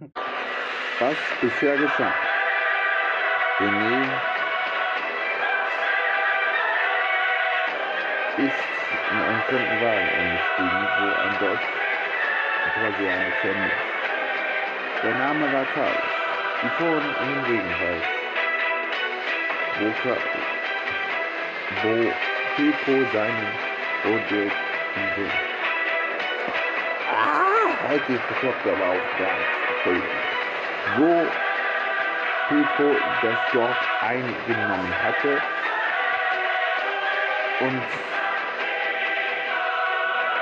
Was bisher geschah. René ist in einen fremden Wagen eingestiegen, wo ein deutsch-brasilianischer Mensch. Der Name war Carlos. Die fuhren in den Regenwald, wo, wo Petro seinen Rodeo Sohn. Ah, halt die Verkloppte aber auch gar Entschuldigung. Wo Petro das Dorf eingenommen hatte und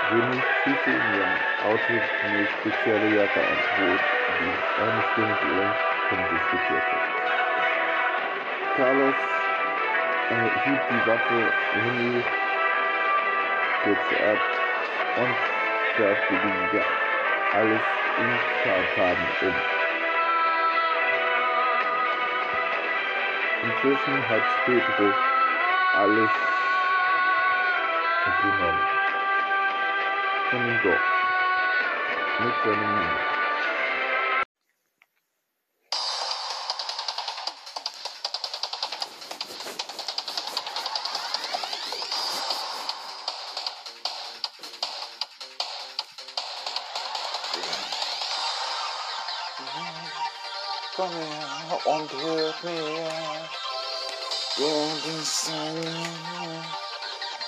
Wenig in Auto eine spezielle Jacke an, wo die rumdiskutiert wird. Carlos äh, hielt die Waffe Henny stürzte ab und färbte die alles in Farbfarben um. Inzwischen hat Pedro alles genommen von dem Dorf mit seinem Mann.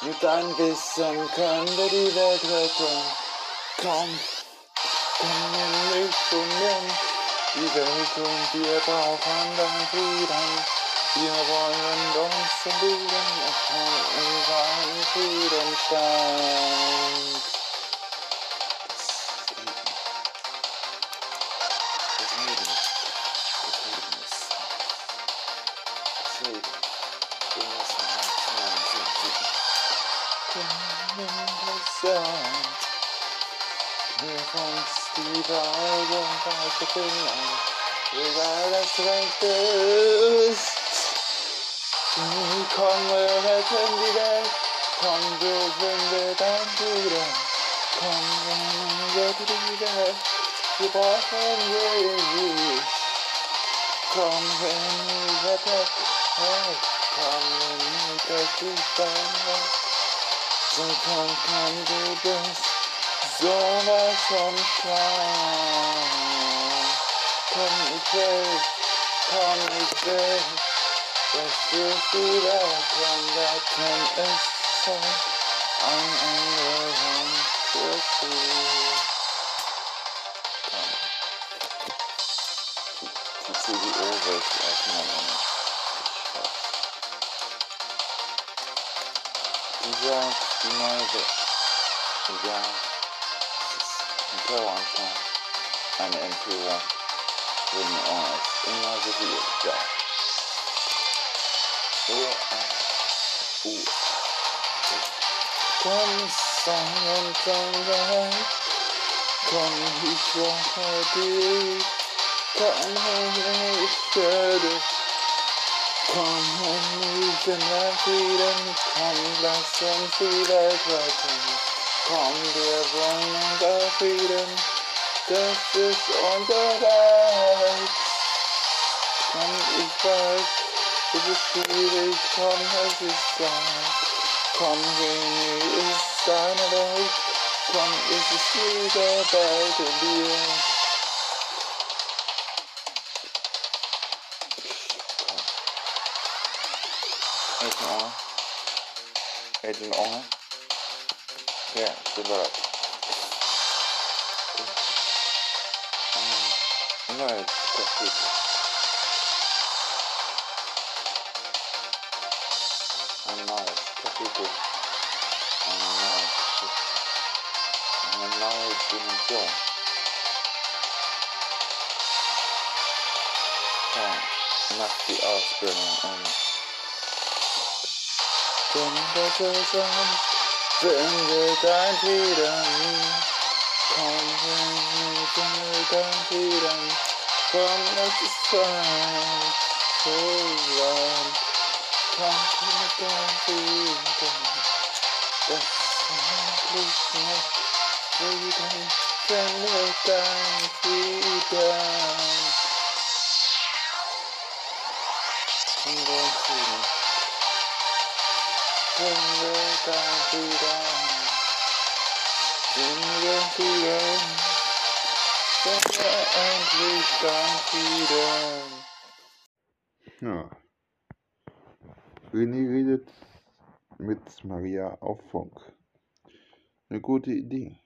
Mit deinem Wissen können wir die Welt retten. Komm, komm in und nimm die Welt und wir brauchen deinen Frieden. Wir wollen uns verlieben und von überall Frieden stand. Wahrheit falsch zu finden, egal das Recht ist. Komm, wir retten die Welt, komm, wir sind wir dein Bruder. Komm, wir retten die Welt, wir brauchen dich. Komm, wenn wir retten, hey, komm, wenn wir das Fußball so komm, komm, Come me come call me Let's still see that come back from inside. I'm in the wrong You see. To the airwaves, I can't remember. Déjà, dis-moi, one. with me on and I just need a job. Where am I? Come someone come back. Come he swap a Come home and Come home and feed and come last and feed as I can. Come dear one and I feed and Frieden, das ist unser Reich. Komm, ich weiß, es ist schwierig, komm, es ist Zeit. Komm, wenig ist deine Welt, komm, es ist wieder bald in dir. Adrian Owner. Adrian Owner. Yeah, good luck. Um, no, it's tough people. I'm nice, tough people. I'm nice, I'm a nice dimension. Kan natt We're going to them from the side. So long. Come to the garden. That's not listening. We're going to send it down. Freedom. I'm going to them. Send it down. Freedom. Send it down. Sind wir endlich Ja. dann wieder. René redet mit Maria auf Funk. Eine gute Idee.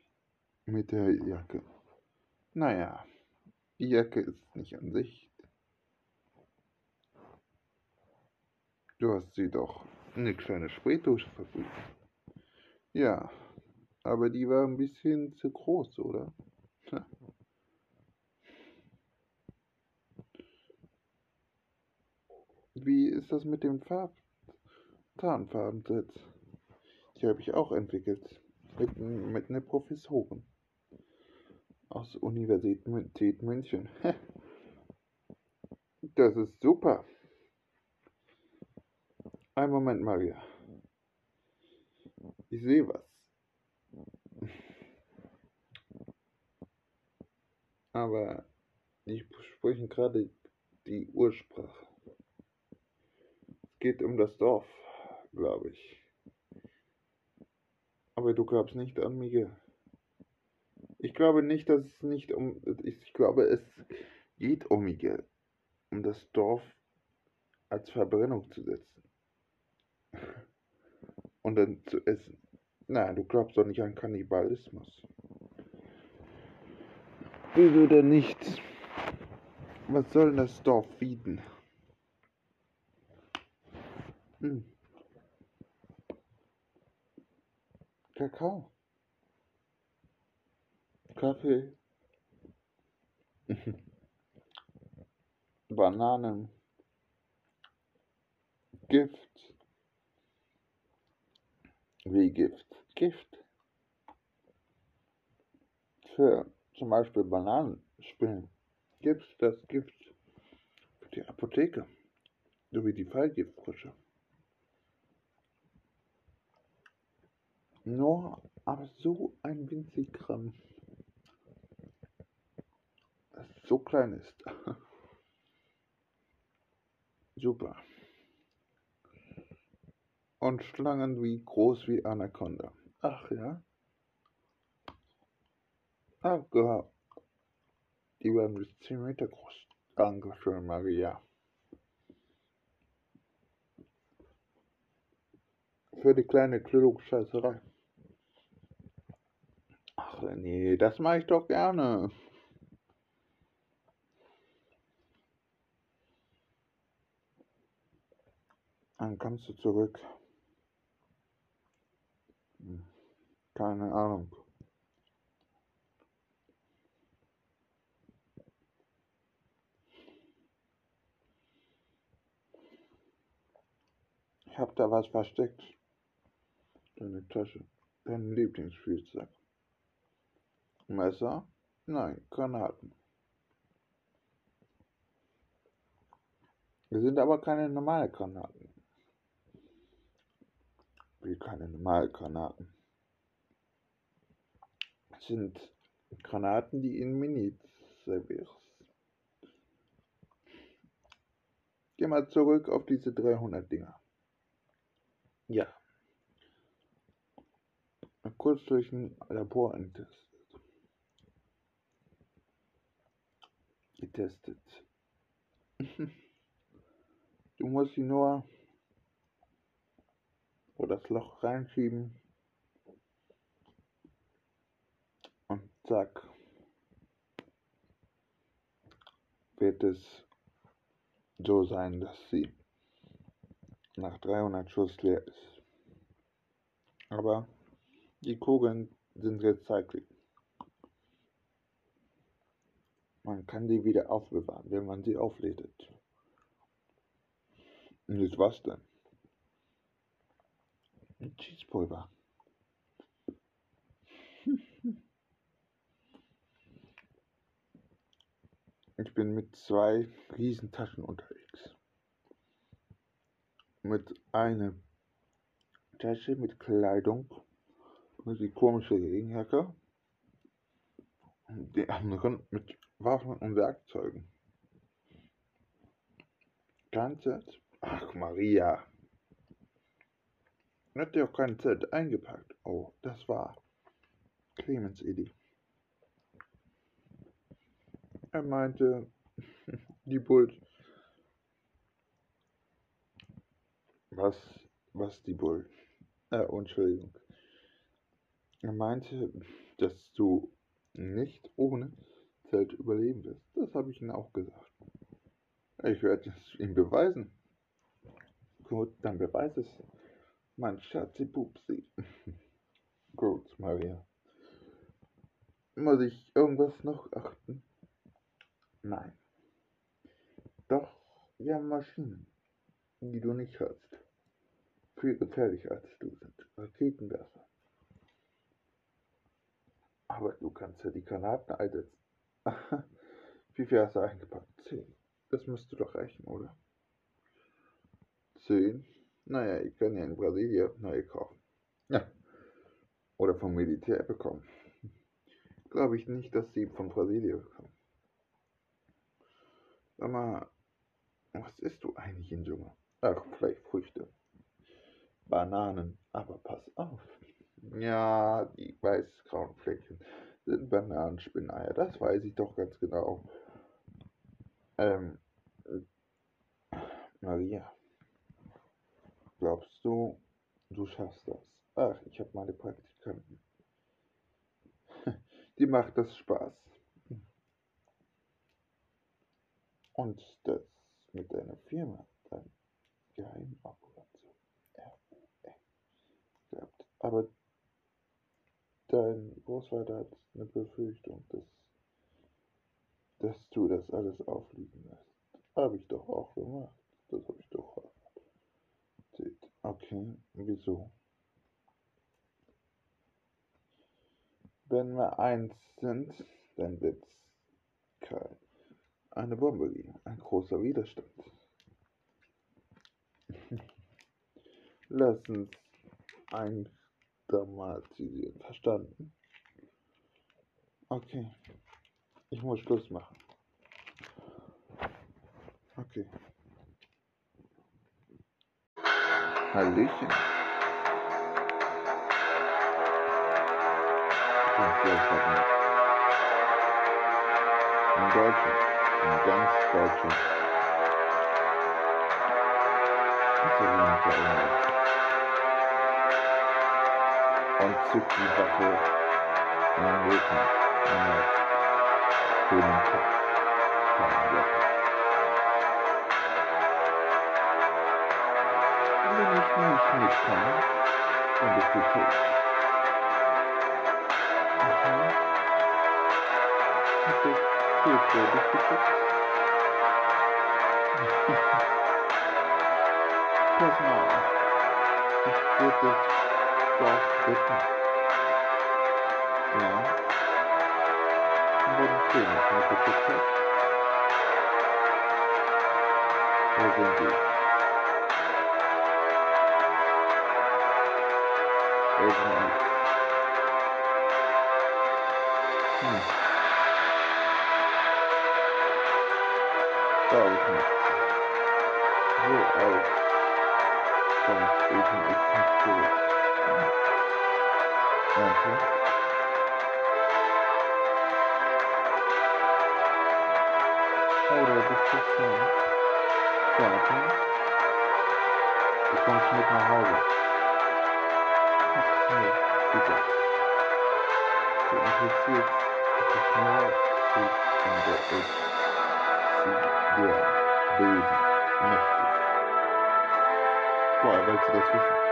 Mit der Jacke. Naja, die Jacke ist nicht an sich. Du hast sie doch in eine kleine Spraydose verfügt. Ja, aber die war ein bisschen zu groß, oder? Wie ist das mit dem Farb Tarnfarbensatz? Die habe ich auch entwickelt. Mit, mit einer Professorin. Aus Universität München. Das ist super. Ein Moment, Maria. Ich sehe was. Aber die sprechen gerade die Ursprache. Geht um das Dorf, glaube ich. Aber du glaubst nicht an Miguel. Ich glaube nicht, dass es nicht um. Ich glaube, es geht um Miguel. Um das Dorf als Verbrennung zu setzen. Und dann zu essen. Na, du glaubst doch nicht an Kannibalismus. Wieso denn nicht? Was soll denn das Dorf bieten? Hm. Kakao. Kaffee. Bananen. Gift. Wie Gift? Gift. Für zum Beispiel Bananenspinne gibt es das Gift für die Apotheke, sowie die Fallgiftfrische. Nur aber so ein winzig Gramm, das so klein ist. Super. Und Schlangen wie groß wie Anaconda. Ach ja. Ah, gehabt. Die werden bis 10 Meter groß. Dankeschön, Maria. Für die kleine Klugscheißerei. Nee, das mache ich doch gerne. Dann kommst du zurück. Hm, Keine Ahnung. Ich hab da was versteckt. Deine Tasche. Dein Lieblingsspielzeug. Messer? Nein, Granaten. Es sind aber keine normalen Granaten. Wie keine normalen Granaten. Es sind Granaten, die in Mini servierst. Geh mal zurück auf diese 300 Dinger. Ja. Kurz durch ein Labor getestet. Getestet. Du musst sie nur vor das Loch reinschieben und zack wird es so sein, dass sie nach 300 Schuss leer ist. Aber die Kugeln sind recycelt. Man kann die wieder aufbewahren, wenn man sie auflädt. Und jetzt was denn? Ein Cheesepulver. Ich bin mit zwei Riesentaschen unterwegs. Mit einer Tasche mit Kleidung, mit die komische Regenjacke und die anderen mit Waffen und Werkzeugen. Ganz jetzt? Ach, Maria. Hat ja auch keine Zeit eingepackt. Oh, das war Clemens Idee. Er meinte, die Bulls. Was, was die Bull? Äh, Entschuldigung. Er meinte, dass du nicht ohne Zelt überleben wirst. Das habe ich ihm auch gesagt. Ich werde es ihm beweisen. Gut, dann beweis es. Mein Schatzi Pupsi. Gut, Maria. Muss ich irgendwas noch achten? Nein. Doch, wir haben Maschinen, die du nicht hast. Viel gefährlicher als du sind. Raketenwerfer. Aber du kannst ja die Granaten einsetzen. Wie viel hast du eingepackt? Zehn. Das müsste doch reichen, oder? Zehn? Naja, ich kann ja in Brasilien neue kaufen. Ja. Oder vom Militär bekommen. Glaube ich nicht, dass sie von Brasilien bekommen. Sag mal, was isst du eigentlich in Dschungel? Ach, vielleicht Früchte. Bananen, aber pass auf. Ja, die weiß-grauen Fleckchen sind Bananenspinneier, das weiß ich doch ganz genau. Ähm, Maria, glaubst du, du schaffst das? Ach, ich habe meine Praktikanten. Die macht das Spaß. Und das mit deiner Firma, dein Geheimoperation, RUE, klappt. Aber dein Großvater hat eine Befürchtung, dass, dass du das alles aufliegen lässt. Habe ich doch auch gemacht. Das habe ich doch erzählt. Okay, wieso? Wenn wir eins sind, dann wird's kein eine Bombe geben. Ein großer Widerstand. Lass uns eindramatisieren. Verstanden? Okay. Ich muss Schluss machen. Okay. Hallöchen. In Deutschland in ganz Deutschland. Italiener verärgert. Und zückt die Waffe in den Rücken einer grünen Tarnjacke. Wenn ich nicht mitkomme, dann bist du tot. Aha. Okay. Gut, so, bist du fit? Pass mal auf. Ich würde das Dorf bitten. Ja. Und wo die Szene mir geschickt hat. Wo sind die? Irgendwas. Hm. Glaube ich nicht. So aus kommt eben X nicht zurück. Meinst du? Oder bist du schon fertig? Du kommst mit nach Hause. Ach so, bitte. Du interessierst dich nur dich in der X der bösen Mächte. Woher willst du das wissen? Ich habe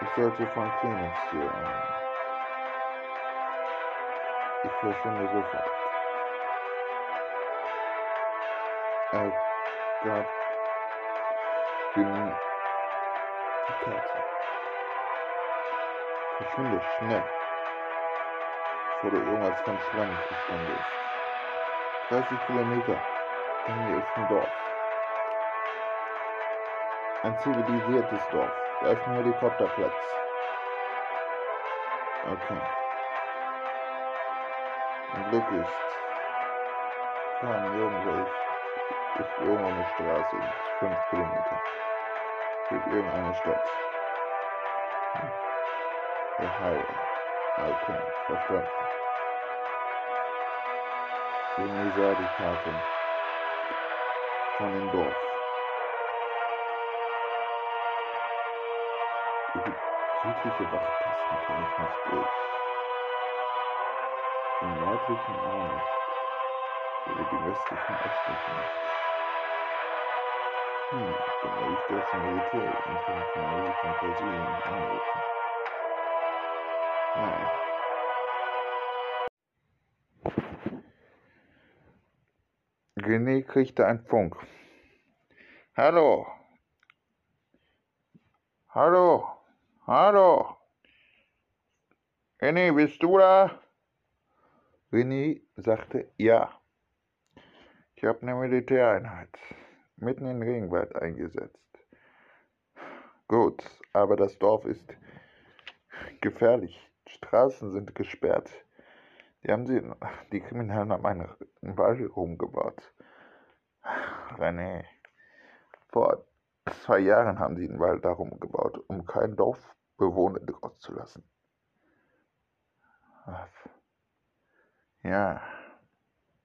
Ich sollte von Clemens hören. Ich verschwinde sofort. Er gab Juni die Karte. Verschwinde schnell, bevor du irgendwas von Schlangen zustande ist. 30 Kilometer von hier ist ein Dorf. Ein zivilisiertes Dorf. Ist ein Helikopterplatz. Okay. Ein Glück ist, fahren irgendwelche, ist irgendwo eine Straße, 5 Kilometer. Durch irgendeine Stadt. Hm. Highway. Okay, verstanden. René sah die Karte von dem Dorf. Südliche Wachposten kann ich nicht durch. Im nördlichen auch nicht. Über die westlichen östlichen nicht. Hm, dann werde ich das Militär in Kanal von Brasilien anrufen. Nein. René kriegte einen Funk. Hallo. Hallo. René, bist du da? René sagte ja. Ich habe eine Militäreinheit mitten in den Regenwald eingesetzt. Gut, aber das Dorf ist gefährlich. Straßen sind gesperrt. Die haben sie, die Kriminellen haben einen Wall rumgebaut. René, vor zwei Jahren haben sie den Wald darum gebaut, um kein Dorfbewohner rauszulassen. Was? Ja,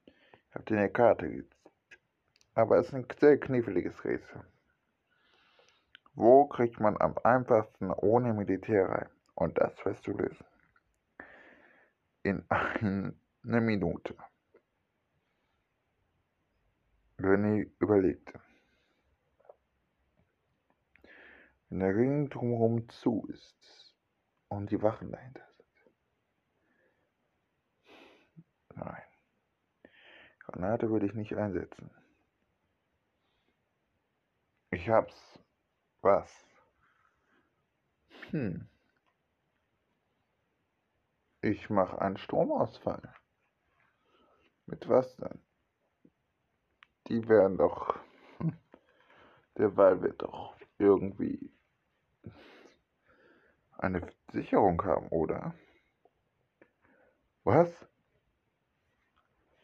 ich habe dir eine Karte gegeben. Aber es ist ein sehr kniffliges Rätsel. Wo kriegt man am einfachsten ohne Militär rein? Und das wirst du lösen. In einer Minute. René überlegte. Wenn der Ring drumherum zu ist und die Wachen dahinter sind. Nein. Granate würde ich nicht einsetzen. Ich hab's. Was? Hm. Ich mache einen Stromausfall. Mit was denn? Die werden doch. Hm, der Wall wird doch irgendwie eine Sicherung haben, oder? Was?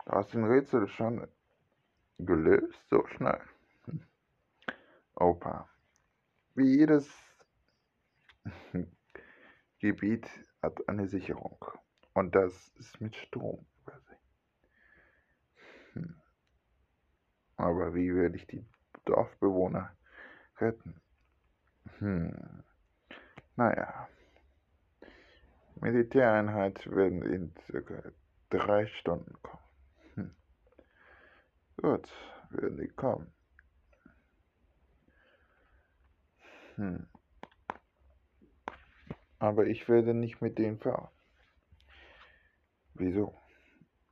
Du hast den Rätsel schon gelöst, so schnell. Opa. Wie jedes Gebiet hat eine Sicherung. Und das ist mit Strom hm. Aber wie werde ich die Dorfbewohner retten? Hm. Naja. Militäreinheit werden in circa drei Stunden kommen. Hm. Gut, werden die kommen. Hm. Aber ich werde nicht mit denen fahren. Wieso?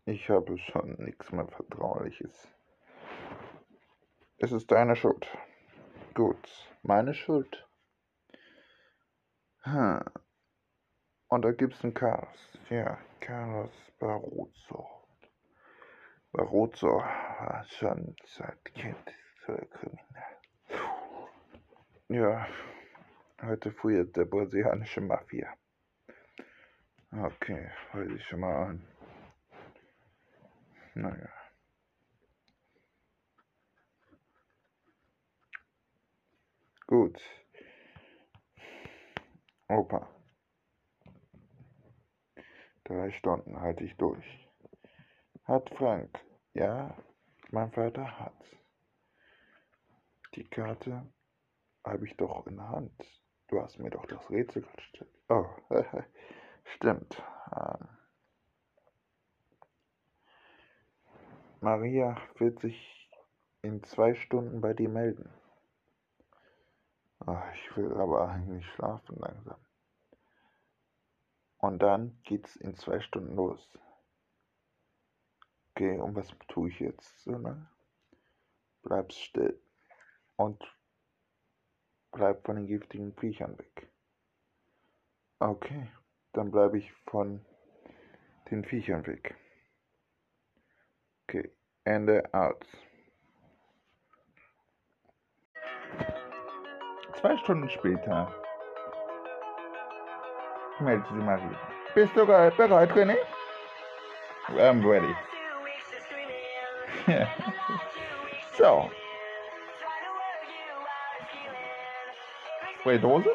Ich habe schon nichts mehr Vertrauliches. Es ist deine Schuld. Gut, meine Schuld. Hm. Und da gibt's einen Chaos. Ja, Carlos Barroso. Barroso war schon seit Kind für kriminell. Ja, heute früh der brasilianische Mafia. Okay, höre ich schon mal an. Naja. Gut. Opa. Drei Stunden halte ich durch. Hat Frank? Ja, mein Vater hat. Die Karte habe ich doch in der Hand. Du hast mir doch das Rätsel gestellt. Oh, stimmt. Ähm, Maria wird sich in zwei Stunden bei dir melden. Oh, ich will aber eigentlich schlafen langsam. Und dann geht's in zwei Stunden los. Okay, und was tue ich jetzt so lange? Bleibst still und bleib von den giftigen Viechern weg. Okay, dann bleibe ich von den Viechern weg. Okay, Ende aus. Zwei Stunden später meldet sie Maria. Bist du bereit, René? I'm ready. so. Spraydose?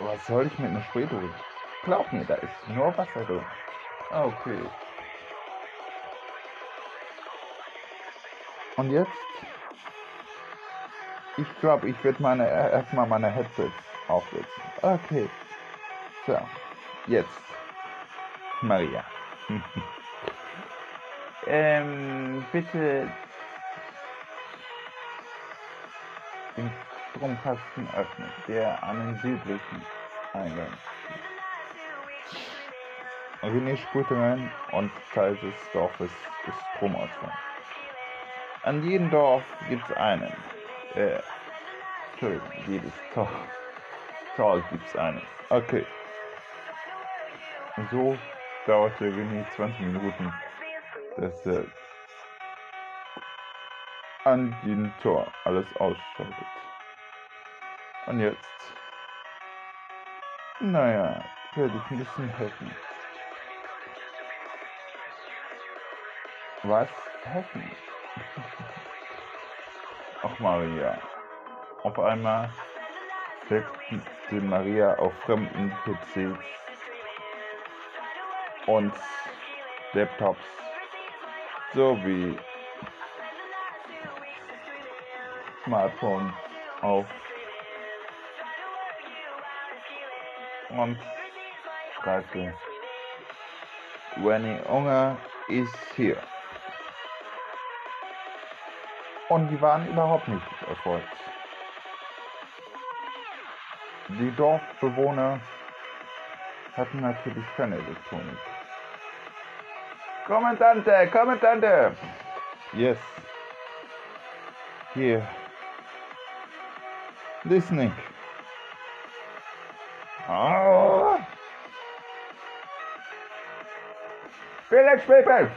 Was soll ich mit einer Spraydose? Glaub mir, da ist nur Wasser drin. Okay. Und jetzt? Ich glaube, ich werde meine erstmal meine Headsets aufsetzen. Okay. So. Jetzt. Maria. ähm, bitte den Stromkasten öffnen, der an den südlichen Eingang spurte rein und Teil des Dorfes ist Stromausfall. An jedem Dorf gibt es einen. Äh, Entschuldigung, jedes Dorf. Tal gibt es einen. Okay. So dauerte René 20 Minuten, dass er an jedem Tor alles ausschaltet. Und jetzt, naja, werde ich ein bisschen helfen. Was helfen? Ach Maria. Auf einmal setzte Maria auf fremden PCs und Laptops sowie Smartphones auf und schreibte Renny Unger ist hier. Und die waren überhaupt nicht erfolgt. Die Dorfbewohner hatten natürlich keine Elektronik. Kommandante, Kommandante! Yes. Here. Listening. Oh. Village people!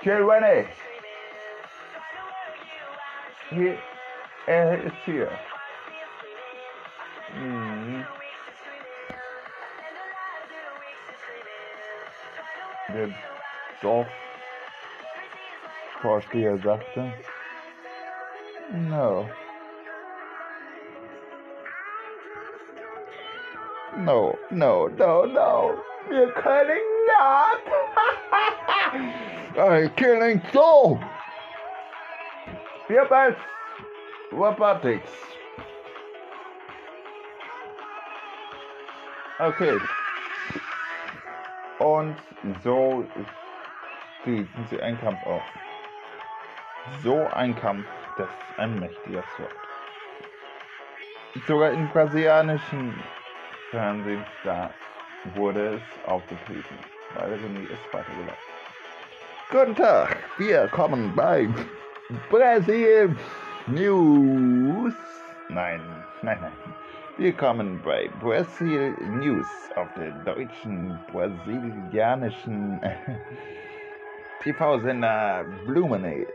Kill Rennie! He, er ist hier. Mhm. Der Dorfvorsteher sagte, no. No, no, no, no. You're killing not. I'm killing so. Hierbei Robotics. Okay. Und so treten sie einen Kampf auf. So ein Kampf, das ist ein mächtiger Sword. Sogar im brasilianischen Fernsehen wurde es aufgetreten, weil René ist weitergelaufen. Guten Tag, wir kommen bei Brasil News. Nein, nein, nein. Willkommen bei Brasil News auf der deutschen brasilianischen TV-Sender Blumenau.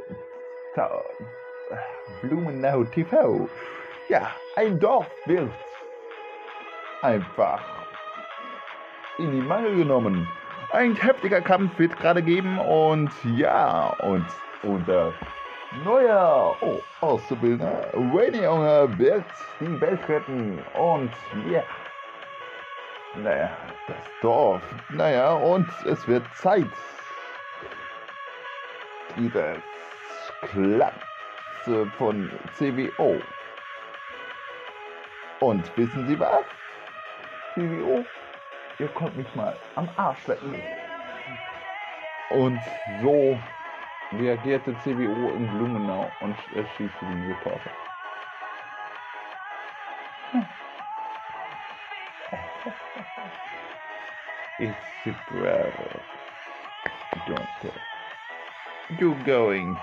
Blumenau TV. Ja, ein Dorf wird einfach in die Mangel genommen. Ein heftiger Kampf wird gerade geben und ja, und unter neuer oh, Auszubildender Wayne Junge wird die Welt retten und ja, naja, das Dorf, naja, und es wird Zeit. Dieses Klasse von CWO Und wissen Sie was? CBO, ihr könnt mich mal am Arsch lecken. Und so reagierte CBO in Blumenau und erschießte die Reporter. It's a brother. Don't tell. You going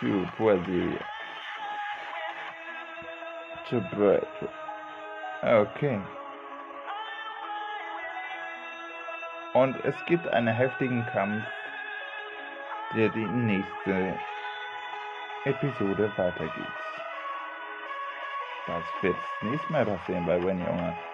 to Brazil. To Brazil. Okay. Und es gibt einen heftigen Kampf, der die nächste Episode weitergeht. Das wird das nächste Mal passieren bei When Junge.